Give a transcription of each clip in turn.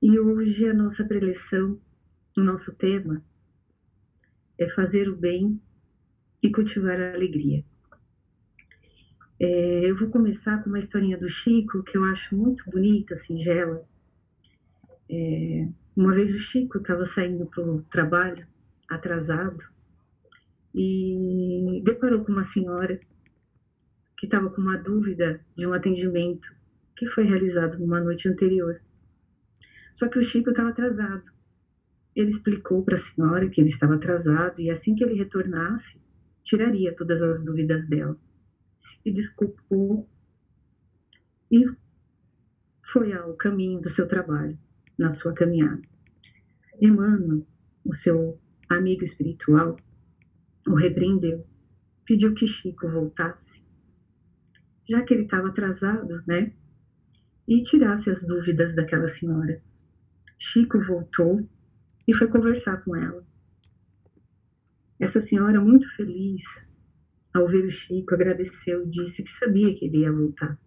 E hoje a nossa preleção, o nosso tema é fazer o bem e cultivar a alegria. É, eu vou começar com uma historinha do Chico que eu acho muito bonita, singela. É, uma vez o Chico estava saindo para o trabalho, atrasado, e deparou com uma senhora que estava com uma dúvida de um atendimento que foi realizado numa noite anterior. Só que o Chico estava atrasado. Ele explicou para a senhora que ele estava atrasado e assim que ele retornasse, tiraria todas as dúvidas dela. Se desculpou e foi ao caminho do seu trabalho, na sua caminhada. Emmanuel, o seu amigo espiritual, o repreendeu, pediu que Chico voltasse, já que ele estava atrasado, né? E tirasse as dúvidas daquela senhora. Chico voltou e foi conversar com ela. Essa senhora, muito feliz ao ver o Chico, agradeceu e disse que sabia que ele ia voltar.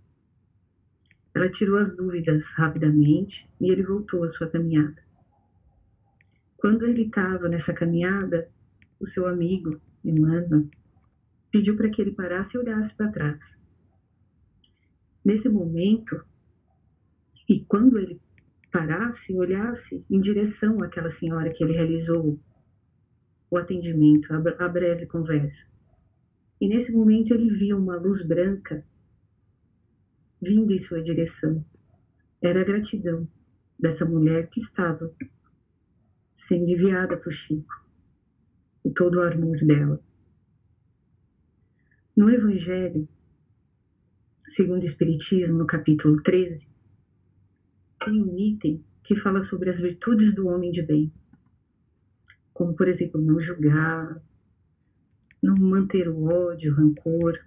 Ela tirou as dúvidas rapidamente e ele voltou à sua caminhada. Quando ele estava nessa caminhada, o seu amigo, Emmanuel, pediu para que ele parasse e olhasse para trás. Nesse momento, e quando ele parasse e olhasse em direção àquela senhora que ele realizou o atendimento, a breve conversa. E nesse momento ele viu uma luz branca vindo em sua direção. Era a gratidão dessa mulher que estava sendo enviada para o Chico, e todo o amor dela. No Evangelho, segundo o Espiritismo, no capítulo 13, tem um item que fala sobre as virtudes do homem de bem como por exemplo não julgar, não manter o ódio, o rancor.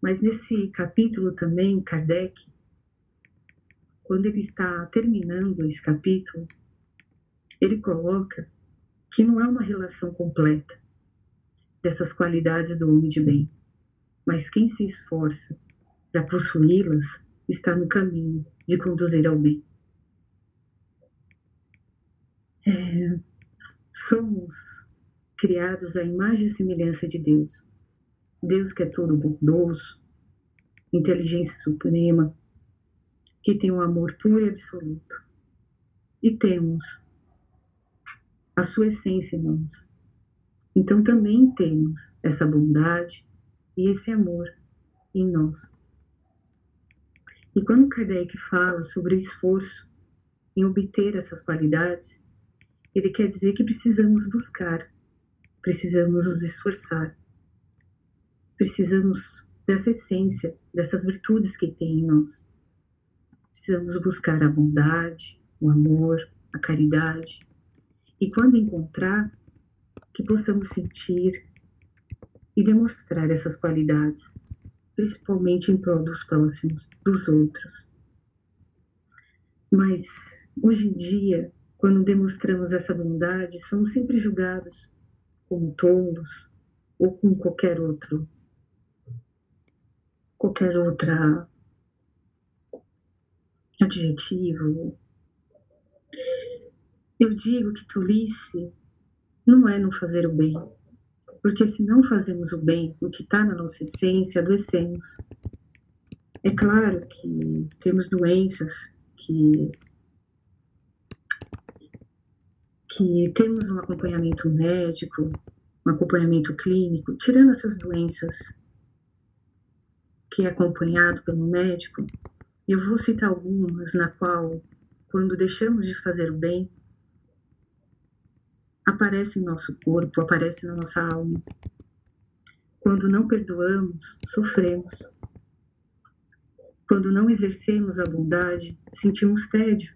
Mas nesse capítulo também, Kardec, quando ele está terminando esse capítulo, ele coloca que não é uma relação completa dessas qualidades do homem de bem, mas quem se esforça para possuí-las está no caminho de conduzir ao bem. É, Somos criados à imagem e semelhança de Deus. Deus que é todo bondoso, inteligência suprema, que tem um amor puro e absoluto. E temos a sua essência em nós. Então também temos essa bondade e esse amor em nós. E quando Kardec fala sobre o esforço em obter essas qualidades, ele quer dizer que precisamos buscar, precisamos nos esforçar, precisamos dessa essência, dessas virtudes que tem em nós. Precisamos buscar a bondade, o amor, a caridade. E quando encontrar, que possamos sentir e demonstrar essas qualidades, principalmente em prol dos próximos, dos outros. Mas hoje em dia quando demonstramos essa bondade, somos sempre julgados como tolos ou com qualquer outro qualquer outra adjetivo. Eu digo que tolice não é não fazer o bem, porque se não fazemos o bem, o que está na nossa essência, adoecemos. É claro que temos doenças que que temos um acompanhamento médico, um acompanhamento clínico, tirando essas doenças que é acompanhado pelo médico, eu vou citar algumas na qual, quando deixamos de fazer o bem, aparece em nosso corpo, aparece na nossa alma. Quando não perdoamos, sofremos. Quando não exercemos a bondade, sentimos tédio.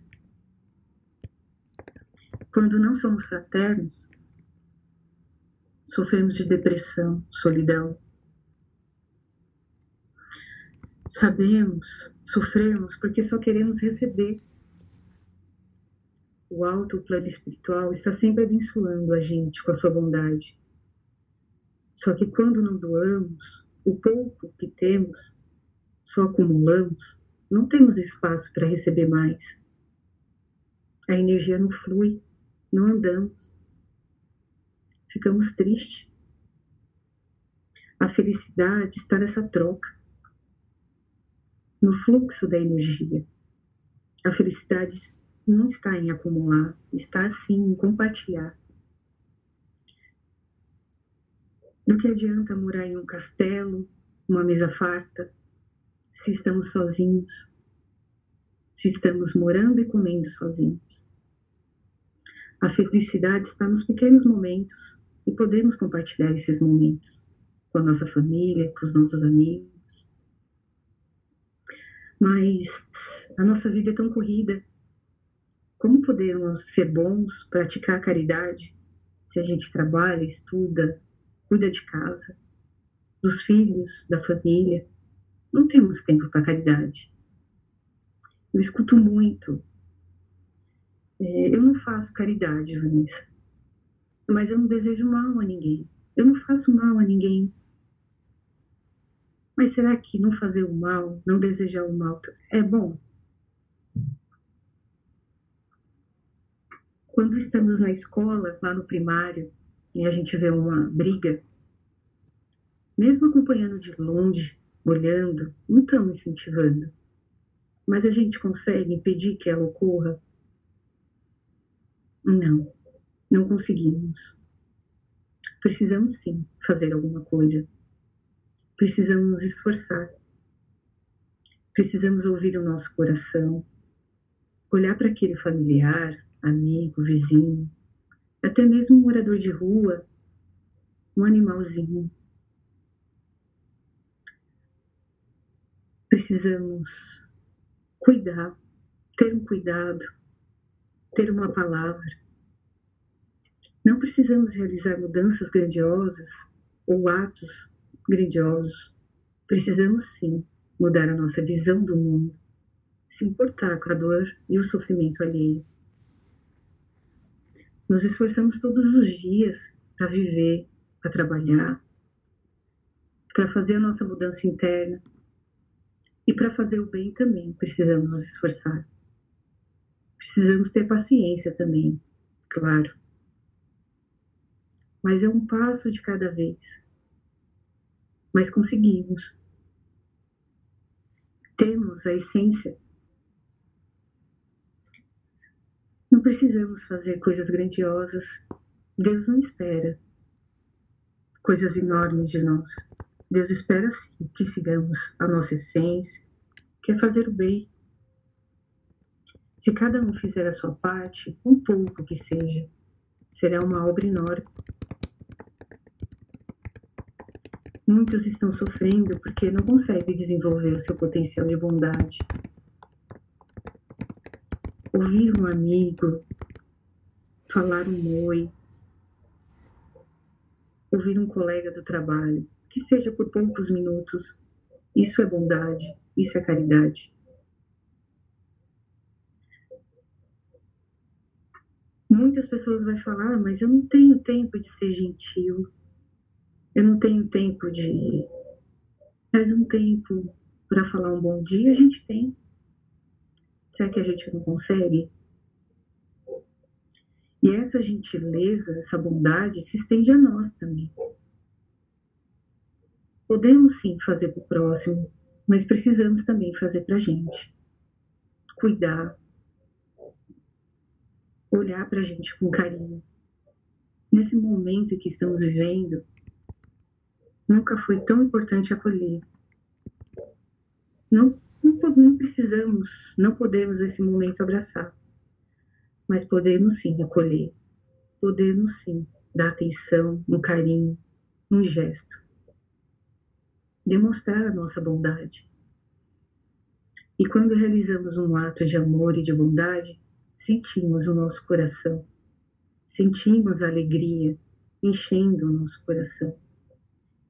Quando não somos fraternos, sofremos de depressão, solidão. Sabemos, sofremos porque só queremos receber. O alto plano espiritual está sempre abençoando a gente com a sua bondade. Só que quando não doamos, o pouco que temos, só acumulamos, não temos espaço para receber mais. A energia não flui, não andamos. Ficamos tristes. A felicidade está nessa troca, no fluxo da energia. A felicidade não está em acumular, está sim em compartilhar. Do que adianta morar em um castelo, uma mesa farta, se estamos sozinhos, se estamos morando e comendo sozinhos. A felicidade está nos pequenos momentos e podemos compartilhar esses momentos com a nossa família, com os nossos amigos. Mas a nossa vida é tão corrida. Como podemos ser bons, praticar caridade, se a gente trabalha, estuda, cuida de casa, dos filhos, da família. Não temos tempo para caridade. Eu escuto muito. É, eu não faço caridade, Vanessa. Mas eu não desejo mal a ninguém. Eu não faço mal a ninguém. Mas será que não fazer o mal, não desejar o mal, é bom? Quando estamos na escola, lá no primário, e a gente vê uma briga, mesmo acompanhando de longe, olhando, não estão incentivando. Mas a gente consegue impedir que ela ocorra? Não, não conseguimos. Precisamos sim fazer alguma coisa. Precisamos nos esforçar. Precisamos ouvir o nosso coração, olhar para aquele familiar, amigo, vizinho, até mesmo um morador de rua, um animalzinho. Precisamos cuidar, ter um cuidado, ter uma palavra. Não precisamos realizar mudanças grandiosas ou atos grandiosos. Precisamos sim mudar a nossa visão do mundo, se importar com a dor e o sofrimento alheio. Nos esforçamos todos os dias para viver, para trabalhar, para fazer a nossa mudança interna. E para fazer o bem também precisamos nos esforçar. Precisamos ter paciência também, claro. Mas é um passo de cada vez. Mas conseguimos. Temos a essência Não precisamos fazer coisas grandiosas. Deus não espera coisas enormes de nós. Deus espera sim que sigamos a nossa essência, que é fazer o bem. Se cada um fizer a sua parte, um pouco que seja, será uma obra enorme. Muitos estão sofrendo porque não conseguem desenvolver o seu potencial de bondade, ouvir um amigo, falar um oi, ouvir um colega do trabalho, que seja por poucos minutos. Isso é bondade, isso é caridade. Muitas pessoas vão falar, ah, mas eu não tenho tempo de ser gentil. Eu não tenho tempo de. Mas um tempo para falar um bom dia a gente tem. Será que a gente não consegue? E essa gentileza, essa bondade se estende a nós também. Podemos sim fazer para o próximo, mas precisamos também fazer para a gente. Cuidar, olhar para a gente com carinho. Nesse momento que estamos vivendo, nunca foi tão importante acolher. Não não, precisamos, não podemos nesse momento abraçar, mas podemos sim acolher, podemos sim dar atenção, um carinho, um gesto, demonstrar a nossa bondade. E quando realizamos um ato de amor e de bondade, sentimos o nosso coração, sentimos a alegria enchendo o nosso coração.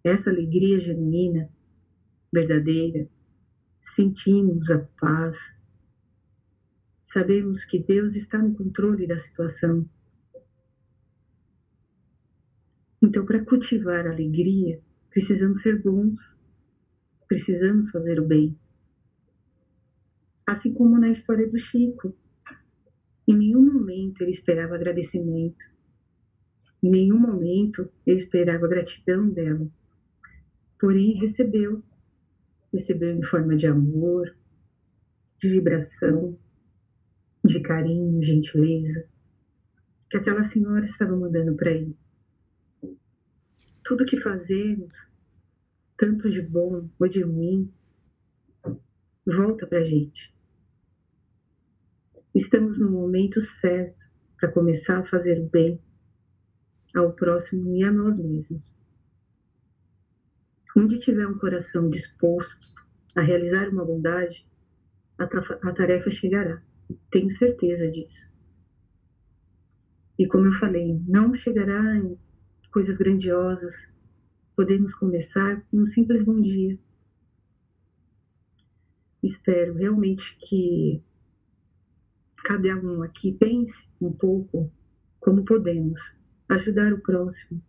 Essa alegria genuína, verdadeira, sentimos a paz, sabemos que Deus está no controle da situação. Então, para cultivar a alegria, precisamos ser bons, precisamos fazer o bem. Assim como na história do Chico. Em nenhum momento ele esperava agradecimento. Em nenhum momento ele esperava gratidão dela. Porém, recebeu. Recebeu em forma de amor, de vibração, de carinho, gentileza, que aquela senhora estava mandando para ele. Tudo que fazemos, tanto de bom ou de ruim, volta para a gente. Estamos no momento certo para começar a fazer o bem ao próximo e a nós mesmos. Onde tiver um coração disposto a realizar uma bondade, a, a tarefa chegará. Tenho certeza disso. E como eu falei, não chegará em coisas grandiosas. Podemos começar com um simples bom dia. Espero realmente que cada um aqui pense um pouco como podemos ajudar o próximo.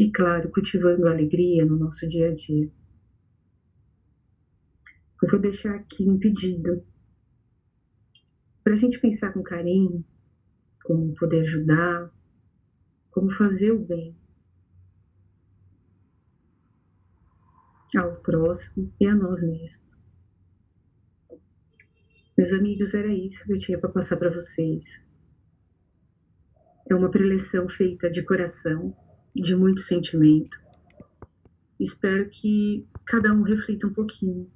E, claro, cultivando alegria no nosso dia a dia. Eu vou deixar aqui um pedido para a gente pensar com carinho como poder ajudar, como fazer o bem ao próximo e a nós mesmos. Meus amigos, era isso que eu tinha para passar para vocês. É uma preleção feita de coração, de muito sentimento. Espero que cada um reflita um pouquinho